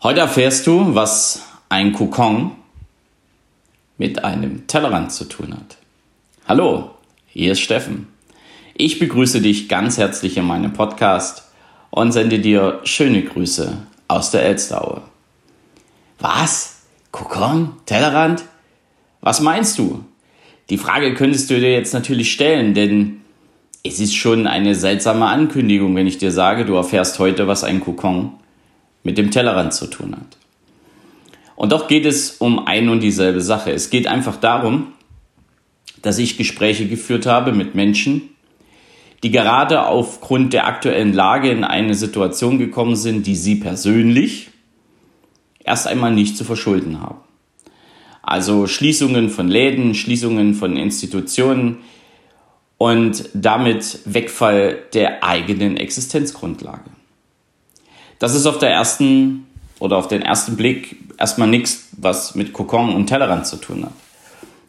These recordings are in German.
Heute erfährst du, was ein Kokon mit einem Tellerrand zu tun hat. Hallo, hier ist Steffen. Ich begrüße dich ganz herzlich in meinem Podcast und sende dir schöne Grüße aus der Elsteraue. Was? Kokon? Tellerrand? Was meinst du? Die Frage könntest du dir jetzt natürlich stellen, denn es ist schon eine seltsame Ankündigung, wenn ich dir sage, du erfährst heute, was ein Kokon mit dem Tellerrand zu tun hat. Und doch geht es um ein und dieselbe Sache. Es geht einfach darum, dass ich Gespräche geführt habe mit Menschen, die gerade aufgrund der aktuellen Lage in eine Situation gekommen sind, die sie persönlich erst einmal nicht zu verschulden haben. Also Schließungen von Läden, Schließungen von Institutionen und damit Wegfall der eigenen Existenzgrundlage. Das ist auf der ersten oder auf den ersten Blick erstmal nichts, was mit Kokon und Tellerrand zu tun hat.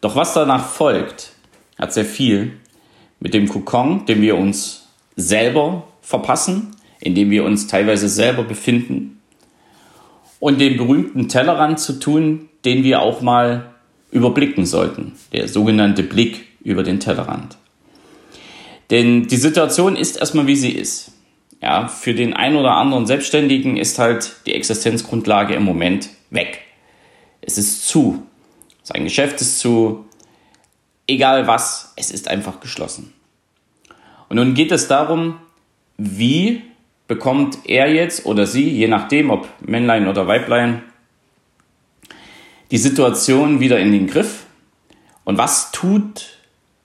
Doch was danach folgt, hat sehr viel mit dem Kokon, den wir uns selber verpassen, in dem wir uns teilweise selber befinden, und dem berühmten Tellerrand zu tun, den wir auch mal überblicken sollten, der sogenannte Blick über den Tellerrand. Denn die Situation ist erstmal, wie sie ist. Ja, für den einen oder anderen Selbstständigen ist halt die Existenzgrundlage im Moment weg. Es ist zu. Sein Geschäft ist zu. Egal was, es ist einfach geschlossen. Und nun geht es darum, wie bekommt er jetzt oder sie, je nachdem, ob Männlein oder Weiblein, die Situation wieder in den Griff und was tut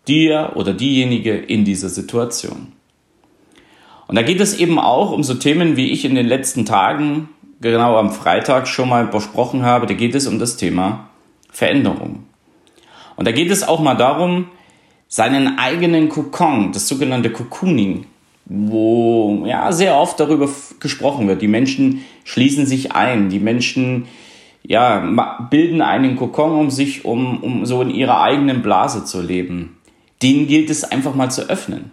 dir oder diejenige in dieser Situation. Und da geht es eben auch um so Themen, wie ich in den letzten Tagen, genau am Freitag schon mal besprochen habe. Da geht es um das Thema Veränderung. Und da geht es auch mal darum, seinen eigenen Kokon, das sogenannte Cocooning, wo ja sehr oft darüber gesprochen wird. Die Menschen schließen sich ein, die Menschen ja bilden einen Kokon um sich, um, um so in ihrer eigenen Blase zu leben. Den gilt es einfach mal zu öffnen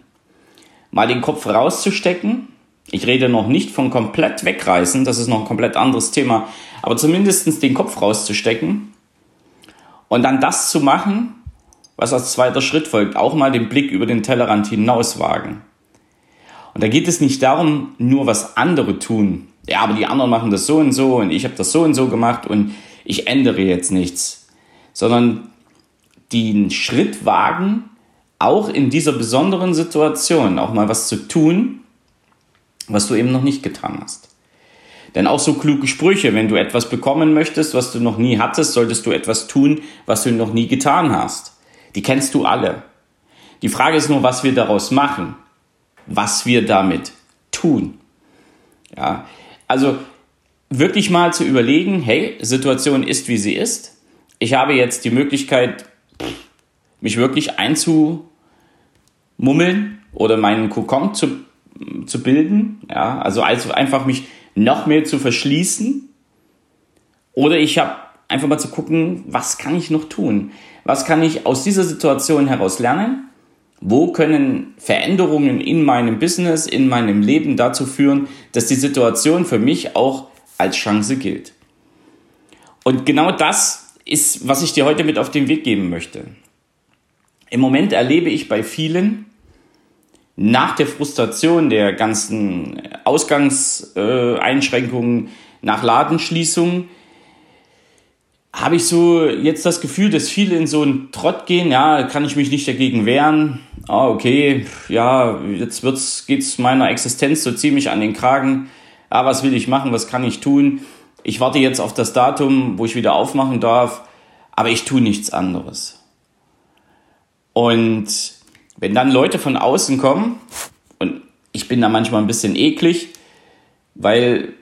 mal den Kopf rauszustecken. Ich rede noch nicht von komplett wegreißen, das ist noch ein komplett anderes Thema, aber zumindest den Kopf rauszustecken und dann das zu machen, was als zweiter Schritt folgt, auch mal den Blick über den Tellerrand hinaus wagen. Und da geht es nicht darum, nur was andere tun. Ja, aber die anderen machen das so und so und ich habe das so und so gemacht und ich ändere jetzt nichts, sondern den Schritt wagen, auch in dieser besonderen Situation auch mal was zu tun, was du eben noch nicht getan hast. Denn auch so kluge Sprüche, wenn du etwas bekommen möchtest, was du noch nie hattest, solltest du etwas tun, was du noch nie getan hast. Die kennst du alle. Die Frage ist nur, was wir daraus machen, was wir damit tun. Ja, also wirklich mal zu überlegen, hey, Situation ist, wie sie ist. Ich habe jetzt die Möglichkeit, mich wirklich einzu, mummeln oder meinen Kokon zu, zu bilden. Ja, also, also einfach mich noch mehr zu verschließen. Oder ich habe einfach mal zu gucken, was kann ich noch tun? Was kann ich aus dieser Situation heraus lernen? Wo können Veränderungen in meinem Business, in meinem Leben dazu führen, dass die Situation für mich auch als Chance gilt? Und genau das ist, was ich dir heute mit auf den Weg geben möchte. Im Moment erlebe ich bei vielen, nach der Frustration der ganzen Ausgangseinschränkungen, nach Ladenschließungen, habe ich so jetzt das Gefühl, dass viele in so einen Trott gehen, ja, kann ich mich nicht dagegen wehren. Ah, okay, ja, jetzt wird's, geht's meiner Existenz so ziemlich an den Kragen. Ah, was will ich machen, was kann ich tun? Ich warte jetzt auf das Datum, wo ich wieder aufmachen darf, aber ich tue nichts anderes. Und wenn dann Leute von außen kommen, und ich bin da manchmal ein bisschen eklig, weil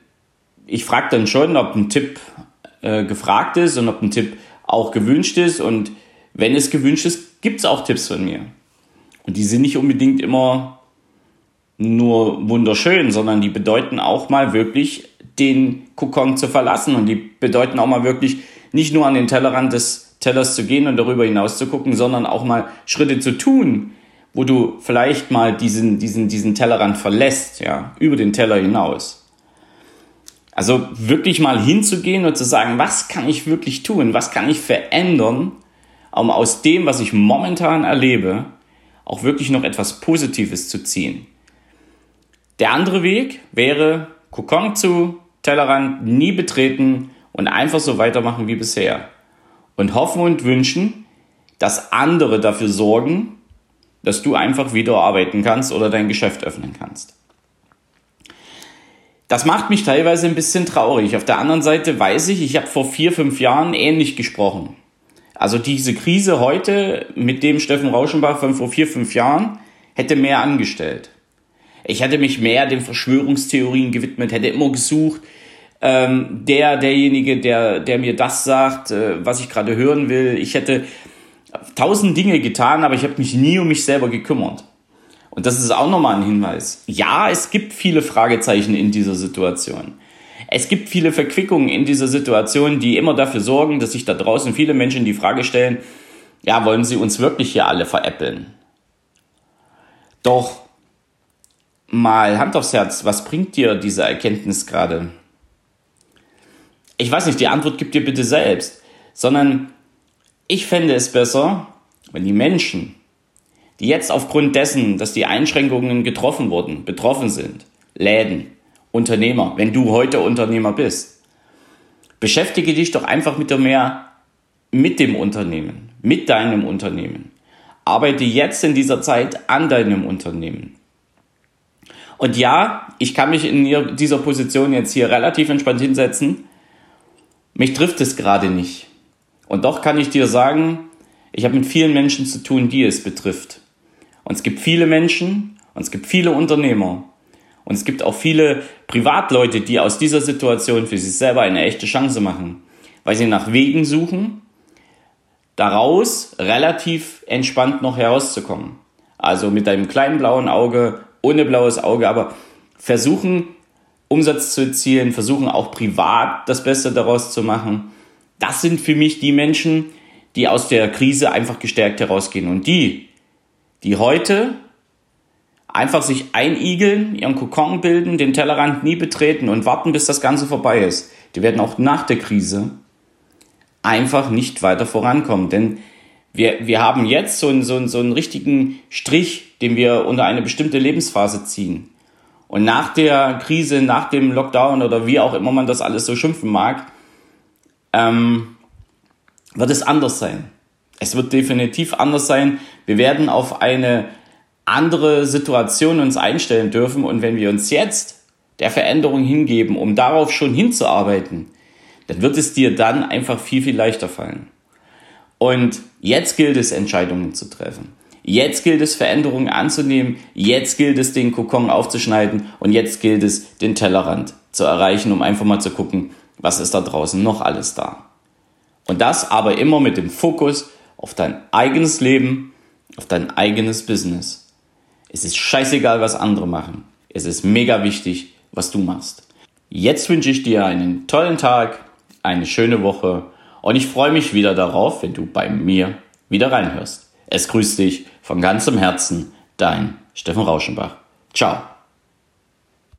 ich frage dann schon, ob ein Tipp äh, gefragt ist und ob ein Tipp auch gewünscht ist. Und wenn es gewünscht ist, gibt es auch Tipps von mir. Und die sind nicht unbedingt immer nur wunderschön, sondern die bedeuten auch mal wirklich den Kokon zu verlassen und die bedeuten auch mal wirklich nicht nur an den Tellerrand des Tellers zu gehen und darüber hinaus zu gucken, sondern auch mal Schritte zu tun, wo du vielleicht mal diesen, diesen, diesen Tellerrand verlässt, ja, über den Teller hinaus. Also wirklich mal hinzugehen und zu sagen, was kann ich wirklich tun? Was kann ich verändern, um aus dem, was ich momentan erlebe, auch wirklich noch etwas Positives zu ziehen? Der andere Weg wäre Kokon zu, Tellerrand nie betreten und einfach so weitermachen wie bisher. Und hoffen und wünschen, dass andere dafür sorgen, dass du einfach wieder arbeiten kannst oder dein Geschäft öffnen kannst. Das macht mich teilweise ein bisschen traurig. Auf der anderen Seite weiß ich, ich habe vor vier, fünf Jahren ähnlich gesprochen. Also diese Krise heute mit dem Steffen Rauschenbach von vor vier, fünf Jahren hätte mehr angestellt. Ich hätte mich mehr den Verschwörungstheorien gewidmet, hätte immer gesucht, ähm, der, derjenige, der, der mir das sagt, äh, was ich gerade hören will. Ich hätte tausend Dinge getan, aber ich habe mich nie um mich selber gekümmert. Und das ist auch nochmal ein Hinweis. Ja, es gibt viele Fragezeichen in dieser Situation. Es gibt viele Verquickungen in dieser Situation, die immer dafür sorgen, dass sich da draußen viele Menschen die Frage stellen, ja, wollen sie uns wirklich hier alle veräppeln? Doch mal Hand aufs Herz, was bringt dir diese Erkenntnis gerade? Ich weiß nicht, die Antwort gibt dir bitte selbst, sondern ich fände es besser, wenn die Menschen, die jetzt aufgrund dessen, dass die Einschränkungen getroffen wurden, betroffen sind, Läden, Unternehmer, wenn du heute Unternehmer bist, beschäftige dich doch einfach mit der mehr mit dem Unternehmen, mit deinem Unternehmen. Arbeite jetzt in dieser Zeit an deinem Unternehmen. Und ja, ich kann mich in dieser Position jetzt hier relativ entspannt hinsetzen. Mich trifft es gerade nicht. Und doch kann ich dir sagen, ich habe mit vielen Menschen zu tun, die es betrifft. Und es gibt viele Menschen und es gibt viele Unternehmer und es gibt auch viele Privatleute, die aus dieser Situation für sich selber eine echte Chance machen, weil sie nach Wegen suchen, daraus relativ entspannt noch herauszukommen. Also mit einem kleinen blauen Auge ohne blaues Auge, aber versuchen, Umsatz zu erzielen, versuchen auch privat das Beste daraus zu machen. Das sind für mich die Menschen, die aus der Krise einfach gestärkt herausgehen. Und die, die heute einfach sich einigeln, ihren Kokon bilden, den Tellerrand nie betreten und warten, bis das Ganze vorbei ist, die werden auch nach der Krise einfach nicht weiter vorankommen. Denn wir, wir haben jetzt so einen, so, einen, so einen richtigen Strich, den wir unter eine bestimmte Lebensphase ziehen. Und nach der Krise, nach dem Lockdown oder wie auch immer man das alles so schimpfen mag, ähm, wird es anders sein. Es wird definitiv anders sein. Wir werden auf eine andere Situation uns einstellen dürfen. Und wenn wir uns jetzt der Veränderung hingeben, um darauf schon hinzuarbeiten, dann wird es dir dann einfach viel, viel leichter fallen. Und jetzt gilt es, Entscheidungen zu treffen. Jetzt gilt es, Veränderungen anzunehmen. Jetzt gilt es, den Kokon aufzuschneiden. Und jetzt gilt es, den Tellerrand zu erreichen, um einfach mal zu gucken, was ist da draußen noch alles da. Und das aber immer mit dem Fokus auf dein eigenes Leben, auf dein eigenes Business. Es ist scheißegal, was andere machen. Es ist mega wichtig, was du machst. Jetzt wünsche ich dir einen tollen Tag, eine schöne Woche und ich freue mich wieder darauf, wenn du bei mir wieder reinhörst. Es grüßt dich von ganzem Herzen, dein Steffen Rauschenbach. Ciao.